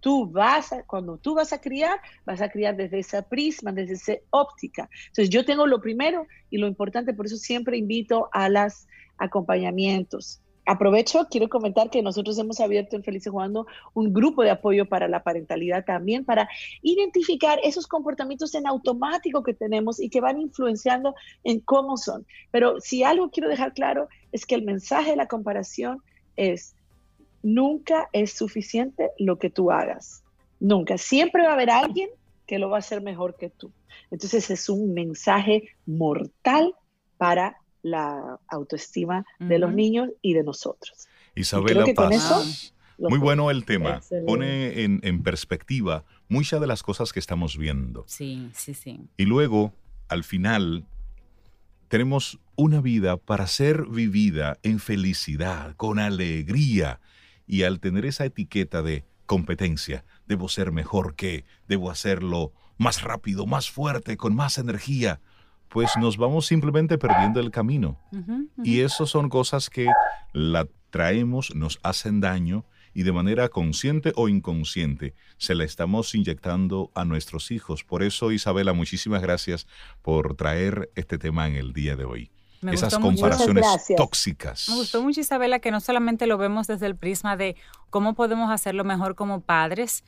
tú vas a, cuando tú vas a criar, vas a criar desde esa prisma, desde esa óptica. Entonces, yo tengo lo primero y lo importante, por eso siempre invito a las acompañamientos. Aprovecho, quiero comentar que nosotros hemos abierto en Felices Jugando un grupo de apoyo para la parentalidad también, para identificar esos comportamientos en automático que tenemos y que van influenciando en cómo son. Pero si algo quiero dejar claro es que el mensaje de la comparación es, nunca es suficiente lo que tú hagas. Nunca. Siempre va a haber alguien que lo va a hacer mejor que tú. Entonces es un mensaje mortal para la autoestima de los niños y de nosotros. Isabela Paz. Muy bueno el tema. Pone en, en, perspectiva muchas de las cosas que estamos viendo. Sí, sí, sí. Y luego, al final, tenemos una vida para ser vivida en felicidad, con alegría. Y al tener esa etiqueta de competencia, debo ser mejor que, debo hacerlo más rápido, más fuerte, con más energía, pues nos vamos simplemente perdiendo el camino. Y eso son cosas que la traemos, nos hacen daño y de manera consciente o inconsciente se la estamos inyectando a nuestros hijos. Por eso, Isabela, muchísimas gracias por traer este tema en el día de hoy. Esas comparaciones tóxicas. Me gustó mucho, Isabela, que no solamente lo vemos desde el prisma de cómo podemos hacerlo mejor como padres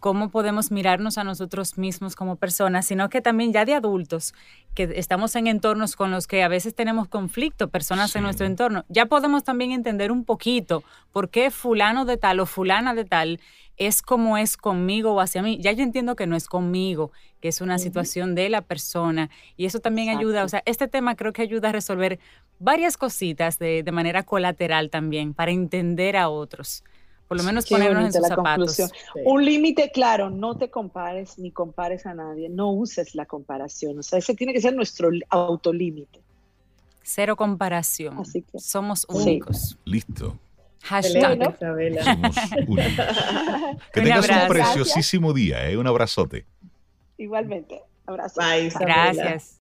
cómo podemos mirarnos a nosotros mismos como personas, sino que también ya de adultos, que estamos en entornos con los que a veces tenemos conflicto, personas en nuestro entorno, ya podemos también entender un poquito por qué fulano de tal o fulana de tal es como es conmigo o hacia mí. Ya yo entiendo que no es conmigo, que es una situación de la persona y eso también ayuda, o sea, este tema creo que ayuda a resolver varias cositas de, de manera colateral también, para entender a otros por lo menos ponernos en sus zapatos. Un límite claro, no te compares ni compares a nadie, no uses la comparación, o sea, ese tiene que ser nuestro autolímite. Cero comparación. Así que, Somos únicos. Listo. Hashtag. Somos únicos. que tengas un, preciosísimo día, ¿eh? un abrazote. Igualmente. Abrazo. Gracias.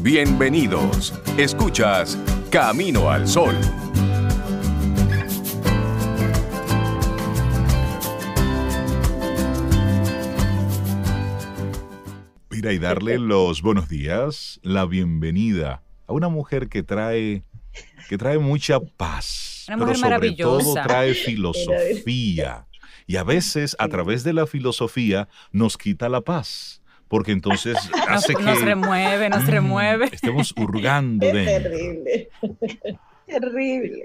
Bienvenidos. Escuchas Camino al Sol. Y darle los buenos días, la bienvenida a una mujer que trae, que trae mucha paz, pero sobre todo trae filosofía. Y a veces a través de la filosofía nos quita la paz porque entonces hace que nos remueve, nos mm, remueve. Estemos hurgando de terrible. terrible.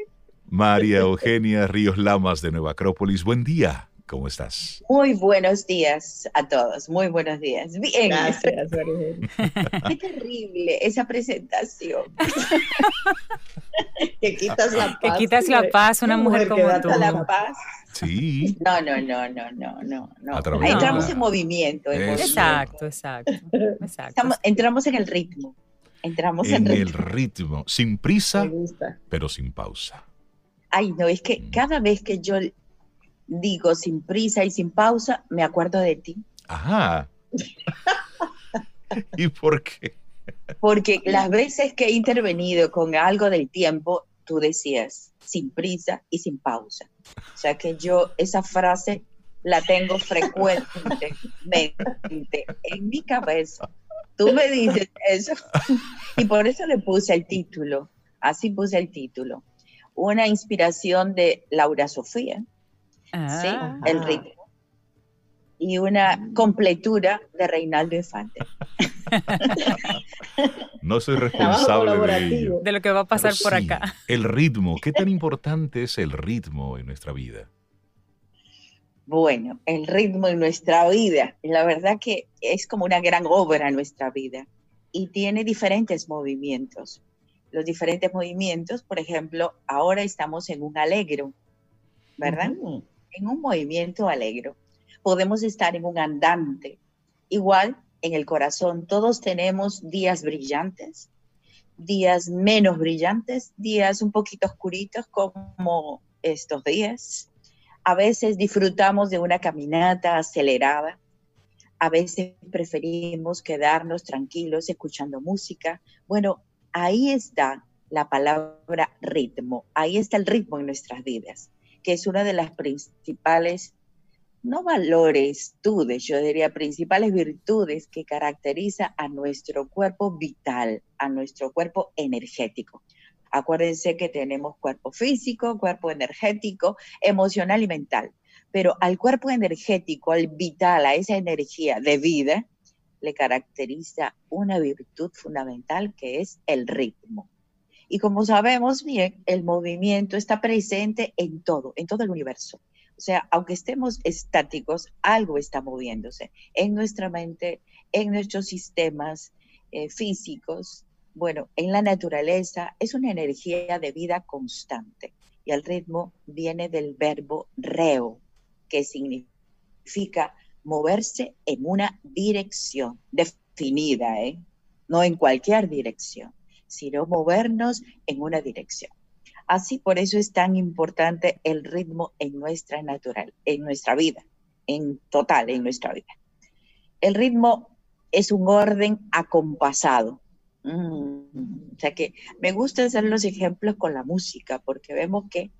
María Eugenia Ríos Lamas de Nueva Acrópolis, buen día. ¿Cómo estás? Muy buenos días a todos, muy buenos días. Bien. Gracias, Qué terrible esa presentación. que quitas la paz. Que quitas la paz, una mujer, como tú. la paz. Sí. No, no, no, no, no, no. no. Entramos en movimiento. exacto, exacto. exacto. entramos en el ritmo. Entramos en, en el ritmo. Sin prisa, pero sin pausa. Ay, no, es que mm. cada vez que yo digo sin prisa y sin pausa, me acuerdo de ti. Ajá. ¿Y por qué? Porque las veces que he intervenido con algo del tiempo, tú decías sin prisa y sin pausa. O sea que yo esa frase la tengo frecuentemente en mi cabeza. Tú me dices eso y por eso le puse el título. Así puse el título. Una inspiración de Laura Sofía, ¿sí? el ritmo. Y una completura de Reinaldo Infante. no soy responsable de De lo que va a pasar por acá. El ritmo, ¿qué tan importante es el ritmo en nuestra vida? Bueno, el ritmo en nuestra vida, la verdad que es como una gran obra en nuestra vida y tiene diferentes movimientos. Los diferentes movimientos, por ejemplo, ahora estamos en un alegro, ¿verdad? En un movimiento alegre. Podemos estar en un andante. Igual en el corazón, todos tenemos días brillantes, días menos brillantes, días un poquito oscuritos como estos días. A veces disfrutamos de una caminata acelerada, a veces preferimos quedarnos tranquilos escuchando música. Bueno, ahí está la palabra ritmo, ahí está el ritmo en nuestras vidas que es una de las principales, no valores, virtudes, yo diría principales virtudes que caracteriza a nuestro cuerpo vital, a nuestro cuerpo energético. Acuérdense que tenemos cuerpo físico, cuerpo energético, emocional y mental. Pero al cuerpo energético, al vital, a esa energía de vida, le caracteriza una virtud fundamental que es el ritmo. Y como sabemos bien, el movimiento está presente en todo, en todo el universo. O sea, aunque estemos estáticos, algo está moviéndose en nuestra mente, en nuestros sistemas eh, físicos, Bueno, en la naturaleza es una energía de vida constante y el ritmo viene del verbo reo, que significa moverse en una dirección definida, ¿eh? no en cualquier dirección, sino movernos en una dirección. Así por eso es tan importante el ritmo en nuestra natural, en nuestra vida, en total en nuestra vida. El ritmo es un orden acompasado. Mm, o sea que me gusta hacer los ejemplos con la música porque vemos que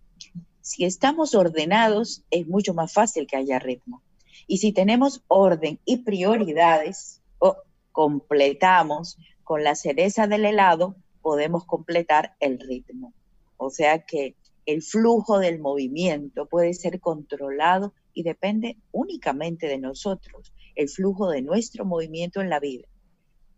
si estamos ordenados es mucho más fácil que haya ritmo. Y si tenemos orden y prioridades, o completamos con la cereza del helado, podemos completar el ritmo. O sea que el flujo del movimiento puede ser controlado y depende únicamente de nosotros, el flujo de nuestro movimiento en la vida,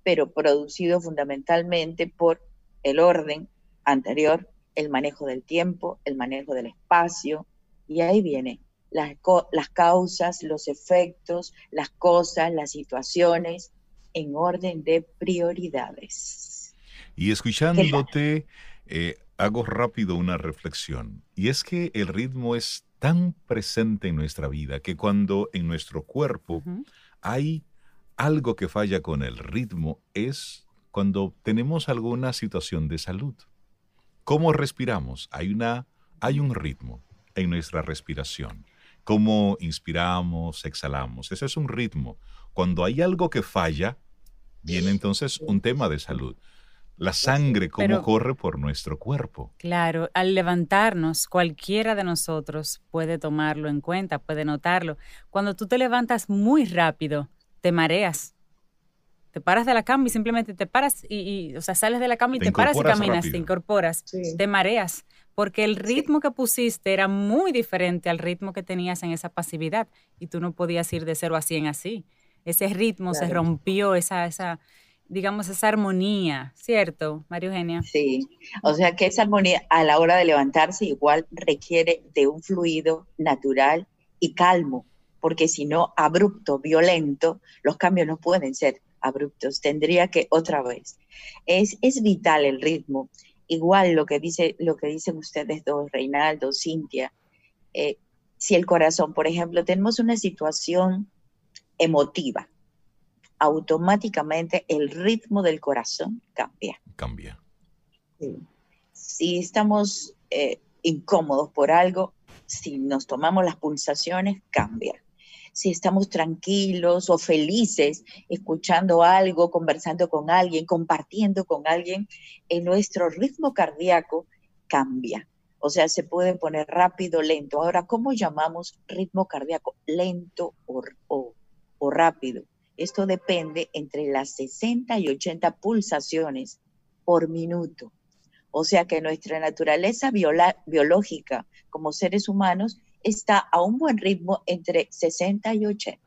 pero producido fundamentalmente por el orden anterior, el manejo del tiempo, el manejo del espacio, y ahí viene las, las causas, los efectos, las cosas, las situaciones, en orden de prioridades. Y escuchándote, eh, hago rápido una reflexión, y es que el ritmo es tan presente en nuestra vida que cuando en nuestro cuerpo hay algo que falla con el ritmo es cuando tenemos alguna situación de salud. ¿Cómo respiramos? Hay, una, hay un ritmo en nuestra respiración. ¿Cómo inspiramos, exhalamos? Ese es un ritmo. Cuando hay algo que falla, viene entonces un tema de salud la sangre, cómo corre por nuestro cuerpo. Claro, al levantarnos, cualquiera de nosotros puede tomarlo en cuenta, puede notarlo. Cuando tú te levantas muy rápido, te mareas. Te paras de la cama y simplemente te paras y, o sea, sales de la cama y te, paras y caminas, te incorporas, te mareas, porque el ritmo que pusiste era muy diferente al ritmo que tenías en esa pasividad y tú no podías ir de cero a cien así. Ese ritmo se rompió, esa, esa, digamos, esa armonía, ¿cierto, María Eugenia? Sí, o sea que esa armonía a la hora de levantarse igual requiere de un fluido natural y calmo, porque si no, abrupto, violento, los cambios no pueden ser abruptos, tendría que otra vez. Es, es vital el ritmo, igual lo que, dice, lo que dicen ustedes dos, Reinaldo, Cintia, eh, si el corazón, por ejemplo, tenemos una situación emotiva, automáticamente el ritmo del corazón cambia. Cambia. Si estamos eh, incómodos por algo, si nos tomamos las pulsaciones, cambia. Si estamos tranquilos o felices escuchando algo, conversando con alguien, compartiendo con alguien, en nuestro ritmo cardíaco cambia. O sea, se puede poner rápido, lento. Ahora, ¿cómo llamamos ritmo cardíaco? Lento o rápido. Esto depende entre las 60 y 80 pulsaciones por minuto. O sea que nuestra naturaleza biológica como seres humanos está a un buen ritmo entre 60 y 80.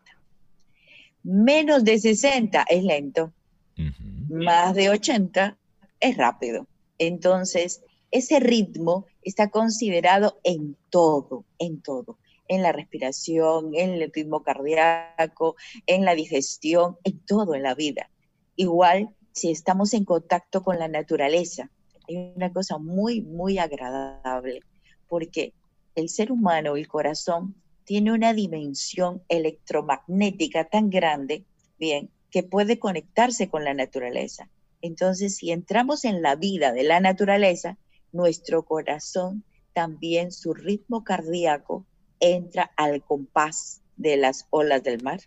Menos de 60 es lento, más de 80 es rápido. Entonces, ese ritmo está considerado en todo, en todo en la respiración, en el ritmo cardíaco, en la digestión, en todo en la vida. Igual si estamos en contacto con la naturaleza, hay una cosa muy, muy agradable, porque el ser humano, el corazón, tiene una dimensión electromagnética tan grande, bien, que puede conectarse con la naturaleza. Entonces, si entramos en la vida de la naturaleza, nuestro corazón, también su ritmo cardíaco entra al compás de las olas del mar,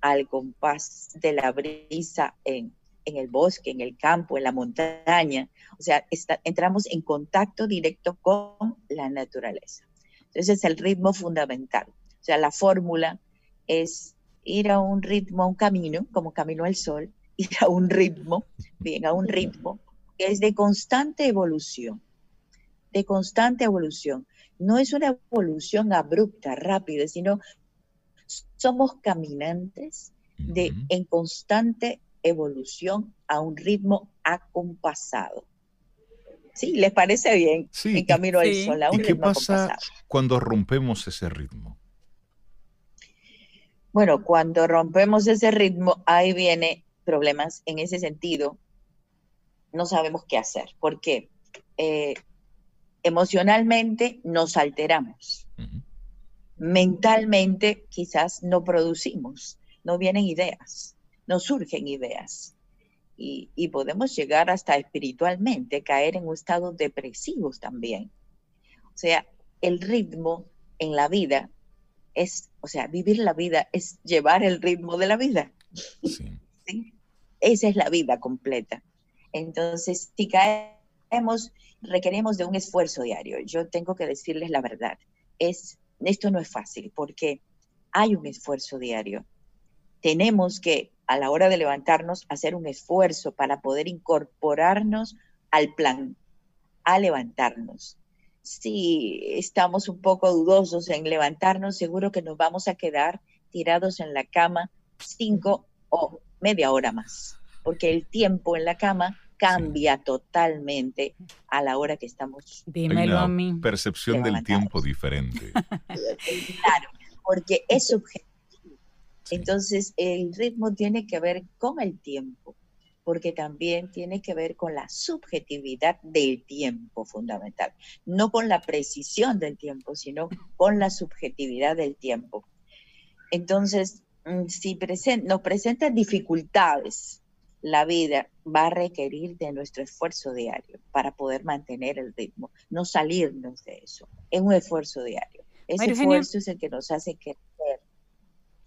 al compás de la brisa en, el bosque, en el campo, en la montaña. O sea, entramos en contacto directo con la naturaleza. Entonces es el ritmo fundamental. O sea, la fórmula es ir a un ritmo, a un camino, como camino al sol, ir a un ritmo, bien, a un ritmo que es de constante evolución, de constante evolución no es una evolución abrupta, rápida, sino somos caminantes de, en constante evolución a un ritmo acompasado. Sí, ¿les parece bien? Sí. En camino al sol, a un ¿Y qué pasa cuando rompemos ese ritmo? Bueno, cuando rompemos ese ritmo, ahí viene problemas en ese sentido, no sabemos qué hacer, porque eh, emocionalmente nos alteramos, mentalmente quizás no producimos, no vienen ideas, no surgen ideas. Y, y, podemos llegar hasta espiritualmente, caer en un estado depresivo también. O sea, el ritmo en la vida es, o sea, vivir la vida es llevar el ritmo de la vida. Sí. Esa es la vida completa. Entonces, si caemos, requerimos de un esfuerzo diario. Yo tengo que decirles la verdad. Es, esto no es fácil porque hay un esfuerzo diario. Tenemos que, a la hora de levantarnos, hacer un esfuerzo para poder incorporarnos al plan, a levantarnos. Si estamos un poco dudosos en levantarnos, seguro que nos vamos a quedar tirados en la cama cinco o media hora más porque el tiempo en la cama cambia totalmente a la hora que estamos. Dímelo a mí. Percepción del tiempo diferente. claro, porque es subjetivo. Entonces, el ritmo tiene que ver con el tiempo, porque también tiene que ver con la subjetividad del tiempo fundamental, no con la precisión del tiempo, sino con la subjetividad del tiempo. Entonces, mm, si nos presentan dificultades la vida va a requerir de nuestro esfuerzo diario para poder mantener el ritmo, no salirnos de eso. Es un esfuerzo diario. Ese esfuerzo es el que nos hace crecer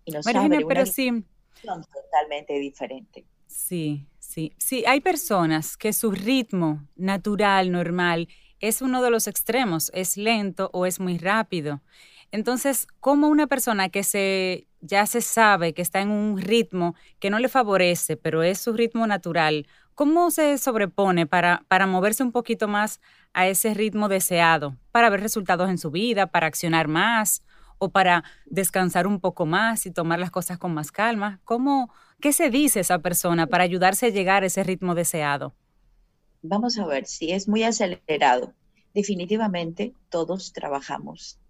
y nos abre pero sí. totalmente diferente. Sí, sí, sí. Hay personas que su ritmo natural, normal, es uno de los extremos, es lento o es muy rápido. Entonces, ¿cómo una persona que se ya se sabe que está en un ritmo que no le favorece, pero es su ritmo natural, ¿cómo se sobrepone para, para moverse un poquito más a ese ritmo deseado, para ver resultados en su vida, para accionar más o para descansar un poco más y tomar las cosas con más calma? ¿Cómo, ¿Qué se dice esa persona para ayudarse a llegar a ese ritmo deseado? Vamos a ver, si es muy acelerado, definitivamente todos trabajamos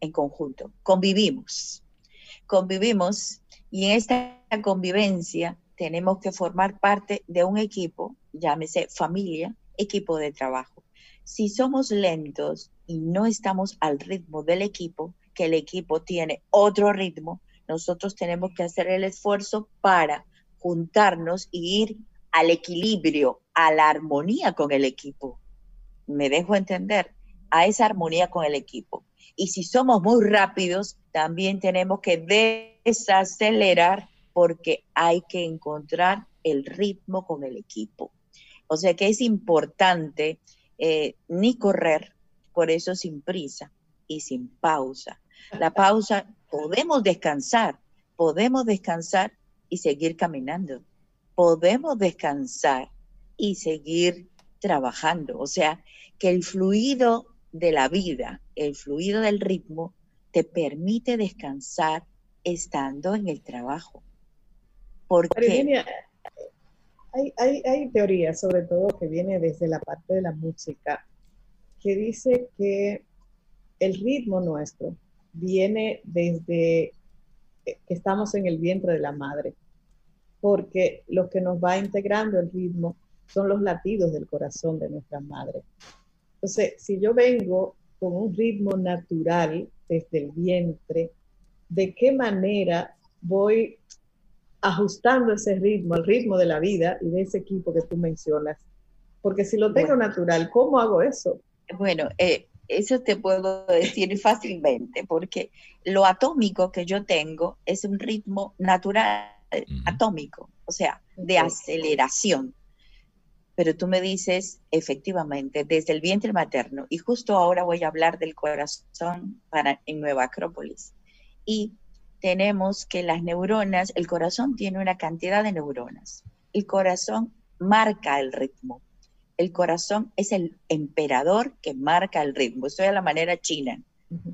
en conjunto, convivimos, convivimos y en esta convivencia tenemos que formar parte de un equipo, llámese familia, equipo de trabajo. Si somos lentos y no estamos al ritmo del equipo, que el equipo tiene otro ritmo, nosotros tenemos que hacer el esfuerzo para juntarnos y ir al equilibrio, a la armonía con el equipo. Me dejo entender, a esa armonía con el equipo. Y si somos muy rápidos, también tenemos que desacelerar porque hay que encontrar el ritmo con el equipo. O sea que es importante eh, ni correr, por eso sin prisa y sin pausa. La pausa, podemos descansar, podemos descansar y seguir caminando. Podemos descansar y seguir trabajando. O sea, que el fluido de la vida, el fluido del ritmo, te permite descansar estando en el trabajo. Porque... hay, hay, hay teorías, sobre todo que viene desde la parte de la música, que dice que el ritmo nuestro viene desde que estamos en el vientre de la madre, porque lo que nos va integrando el ritmo son los latidos del corazón de nuestra madre. Entonces, si yo vengo con un ritmo natural desde el vientre, ¿de qué manera voy ajustando ese ritmo, al ritmo de la vida y de ese equipo que tú mencionas? Porque si lo tengo natural, ¿cómo hago eso? Bueno, eh, eso te puedo decir fácilmente, porque lo atómico que yo tengo es un ritmo natural, atómico, o sea, de aceleración pero tú me dices, efectivamente, desde el vientre materno, y justo ahora voy a hablar del corazón para, en Nueva Acrópolis. Y tenemos que las neuronas, el corazón tiene una cantidad de neuronas. El corazón marca el ritmo. El corazón es el emperador que marca el ritmo. Estoy a la manera china,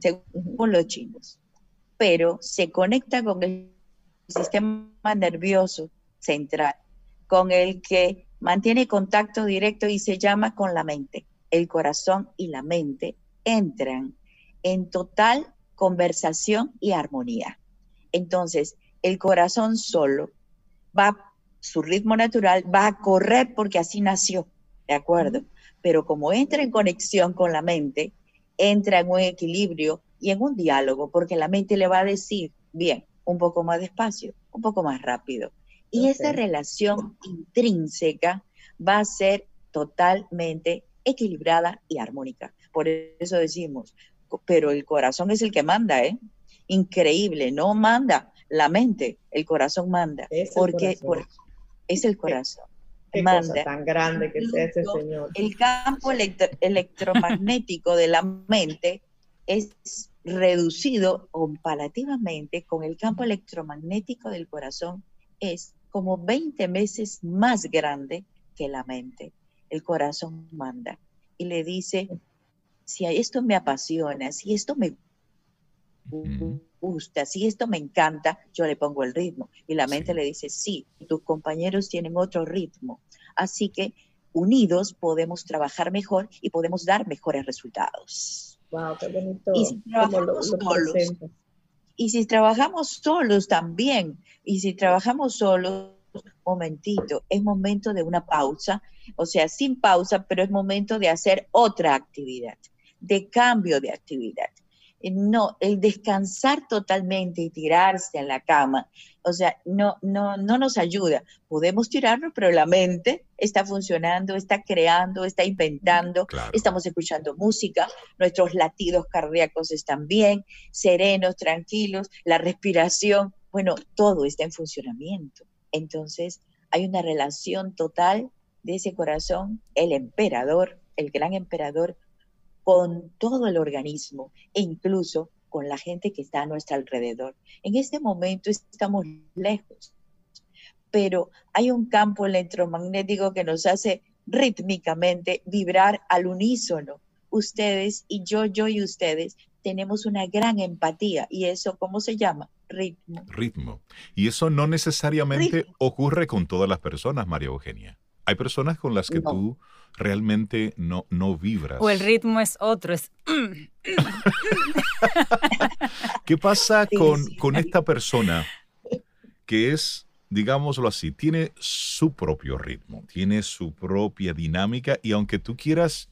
según los chinos. Pero se conecta con el sistema nervioso central, con el que mantiene contacto directo y se llama con la mente. El corazón y la mente entran en total conversación y armonía. Entonces, el corazón solo va su ritmo natural, va a correr porque así nació, ¿de acuerdo? Pero como entra en conexión con la mente, entra en un equilibrio y en un diálogo, porque la mente le va a decir, bien, un poco más despacio, un poco más rápido. Y esa relación intrínseca va a ser totalmente equilibrada y armónica. Por eso decimos, pero el corazón es el que manda, ¿eh? Increíble, no manda la mente, el corazón manda, porque es el corazón. Qué manda. tan grande que sea ese señor. El campo electromagnético de la mente es reducido comparativamente con el campo electromagnético del corazón, es como 20 veces más grande que la mente. El corazón manda y le dice, si esto me apasiona, si esto me gusta, si esto me encanta, yo le pongo el ritmo. Y la mente le dice, sí, tus compañeros tienen otro ritmo. Así que unidos podemos trabajar mejor y podemos dar mejores resultados. Wow, qué bonito. Y si trabajamos solos, y si trabajamos solos también, y si trabajamos solos, momentito, es momento de una pausa, o sea, sin pausa, pero es momento de hacer otra actividad, de cambio de actividad. Eh, no, el descansar totalmente y tirarse en la cama, o sea, no, no, no nos ayuda. Podemos tirarnos, pero la mente está funcionando, está creando, está inventando, estamos escuchando música, nuestros latidos cardíacos están bien, serenos, tranquilos, la respiración, bueno, todo está en funcionamiento. Entonces, hay una relación total de ese corazón, el emperador, el gran emperador, con todo el organismo e incluso con la gente que está a nuestro alrededor. En este momento estamos lejos, pero hay un campo electromagnético que nos hace rítmicamente vibrar al unísono. Ustedes y yo, yo y ustedes tenemos una gran empatía y eso, ¿cómo se llama? Ritmo. Ritmo. Y eso no necesariamente ocurre con todas las personas, María Eugenia. Hay personas con las que tú realmente no, no vibras. O el ritmo es otro, es... ¿Qué pasa con, con esta persona que es, digámoslo así, tiene su propio ritmo, tiene su propia dinámica y aunque tú quieras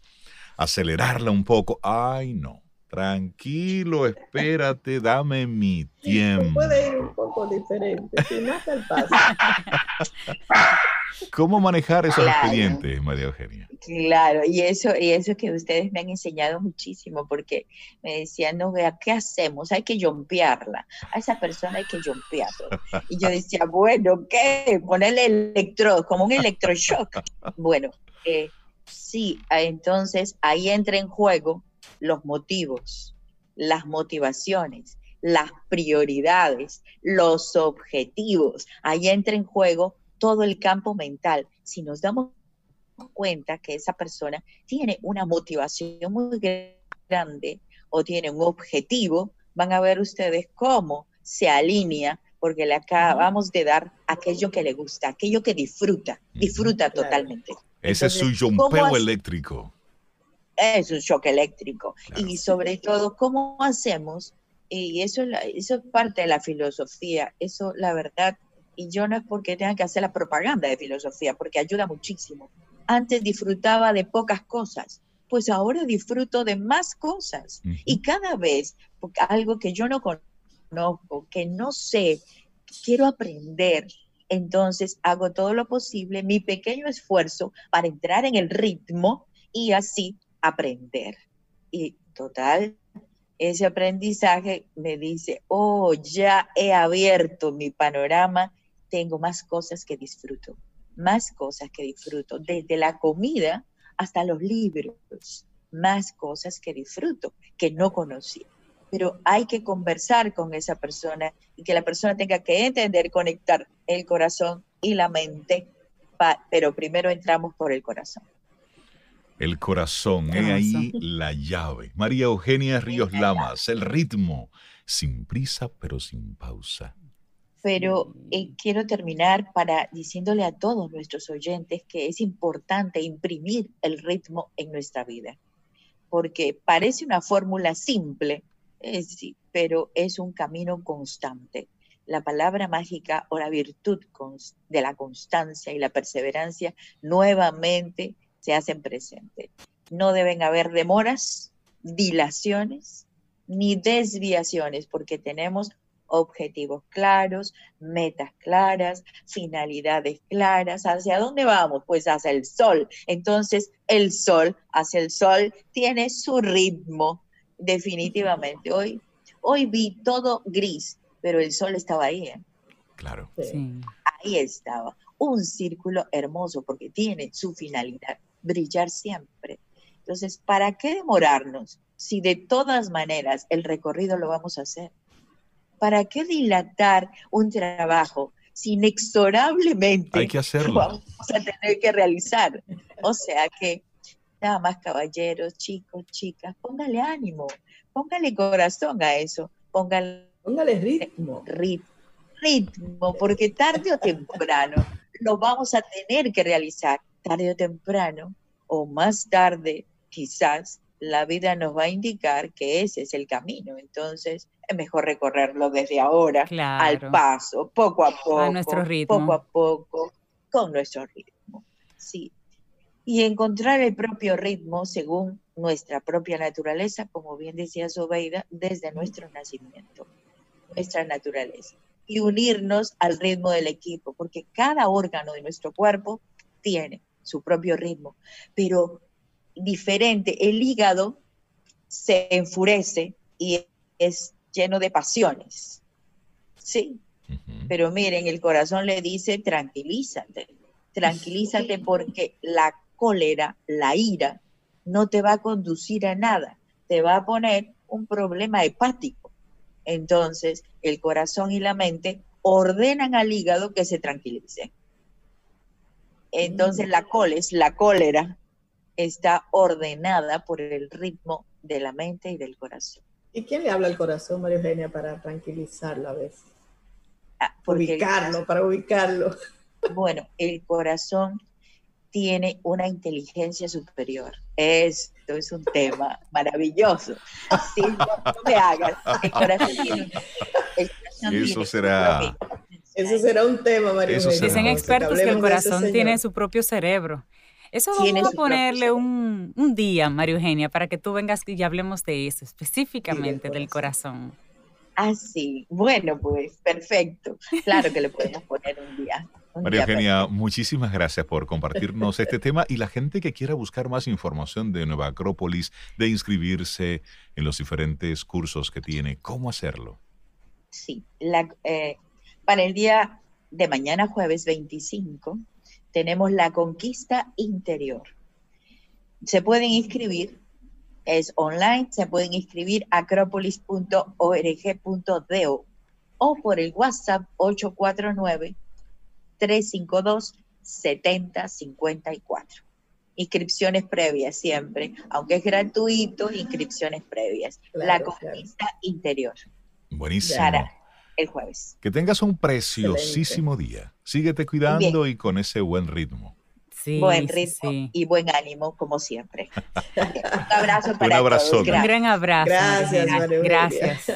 acelerarla un poco, ay no, Tranquilo, espérate, dame mi tiempo. Puede ir un poco diferente, si no el paso. ¿Cómo manejar esos expedientes, María Eugenia? Claro, y eso, y eso que ustedes me han enseñado muchísimo, porque me decían, no, vea, ¿qué hacemos? Hay que jompearla. A esa persona hay que jompearla. Y yo decía, bueno, ¿qué? Ponerle electro, como un electroshock. Bueno, eh, sí, entonces ahí entra en juego los motivos, las motivaciones, las prioridades, los objetivos. Ahí entra en juego todo el campo mental. Si nos damos cuenta que esa persona tiene una motivación muy grande o tiene un objetivo, van a ver ustedes cómo se alinea porque le acabamos de dar aquello que le gusta, aquello que disfruta, disfruta totalmente. Ese es su jumpeo eléctrico es un shock eléctrico. Y sobre todo, ¿cómo hacemos? Y eso, eso es parte de la filosofía, eso la verdad, y yo no es porque tenga que hacer la propaganda de filosofía, porque ayuda muchísimo. Antes disfrutaba de pocas cosas, pues ahora disfruto de más cosas. Y cada vez, algo que yo no conozco, que no sé, quiero aprender, entonces hago todo lo posible, mi pequeño esfuerzo para entrar en el ritmo y así aprender. Y total, ese aprendizaje me dice, oh, ya he abierto mi panorama, tengo más cosas que disfruto, más cosas que disfruto, desde la comida hasta los libros, más cosas que disfruto, que no conocía. Pero hay que conversar con esa persona y que la persona tenga que entender, conectar el corazón y la mente, pero primero entramos por el corazón. El corazón, es ahí la llave. María Eugenia Ríos Lamas, el ritmo, sin prisa pero sin pausa. Pero eh, quiero terminar para diciéndole a todos nuestros oyentes que es importante imprimir el ritmo en nuestra vida, porque parece una fórmula simple, pero es un camino constante. la palabra mágica o la virtud de la constancia y la perseverancia nuevamente se hacen presentes. No deben haber demoras, dilaciones ni desviaciones porque tenemos objetivos claros, metas claras, finalidades claras. ¿Hacia dónde vamos? Pues hacia el sol. Entonces, el sol, hacia el sol, tiene su ritmo, definitivamente. Hoy, hoy vi todo gris, pero el sol estaba ahí. ¿eh? Claro. Ahí estaba. Un círculo hermoso porque tiene su finalidad, brillar siempre. Entonces, ¿para qué demorarnos si de todas maneras el recorrido lo vamos a hacer? ¿Para qué dilatar un trabajo si inexorablemente Hay que hacerlo. vamos a tener que realizar? O sea que, nada más caballeros, chicos, chicas, póngale ánimo, póngale corazón a eso, póngale, póngale ritmo. ritmo. Ritmo, porque tarde o temprano lo vamos a tener que realizar, tarde o temprano, o más tarde, quizás, la vida nos va a indicar que ese es el camino. Entonces, es mejor recorrerlo desde ahora, al paso, poco a poco, a nuestro ritmo. poco a poco, con nuestro ritmo. Sí. Y encontrar el propio ritmo según nuestra propia naturaleza, como bien decía Sobeida, desde nuestro nacimiento, nuestra naturaleza. Y unirnos al ritmo del equipo, porque cada órgano de nuestro cuerpo tiene su propio ritmo, pero diferente. El hígado se enfurece y es lleno de pasiones. Sí, pero miren, el corazón le dice, tranquilízate, tranquilízate porque la cólera, la ira, no te va a conducir a nada, te va a poner un problema hepático. Entonces, el corazón y la mente ordenan al hígado que se tranquilice. Entonces, la coles, la cólera, está ordenada por el ritmo de la mente y del corazón. ¿Y quién le habla al corazón, María Eugenia, para tranquilizarlo a veces? Ah, ubicarlo, para ubicarlo. Bueno, el corazón tiene una inteligencia superior. Esto es un tema maravilloso. Sí, no, me hagas. El corazón tiene, Eso será. Eso será un tema, María Eugenia. Dicen expertos que el corazón tiene su propio cerebro. Eso vamos a ponerle un, día, María Eugenia, para que tú vengas y hablemos de eso, específicamente del corazón. Ah, sí. Bueno, pues perfecto. Claro que le podemos poner un día. María Eugenia, muchísimas gracias por compartirnos este tema y la gente que quiera buscar más información de Nueva Acrópolis, de inscribirse en los diferentes cursos que tiene, ¿cómo hacerlo? Sí, eh, para el día de mañana, jueves 25, tenemos la conquista interior. Se pueden inscribir, es online, se pueden inscribir a acropolis.org.do o por el WhatsApp 849-352-7054. Inscripciones previas siempre, aunque es gratuito, inscripciones previas. la conquista interior. Buenísimo el jueves. Que tengas un preciosísimo día. Síguete cuidando y con ese buen ritmo. Sí, buen ritmo y buen ánimo, como siempre. un abrazo para un todos. Un gran abrazo. Gracias, Gracias.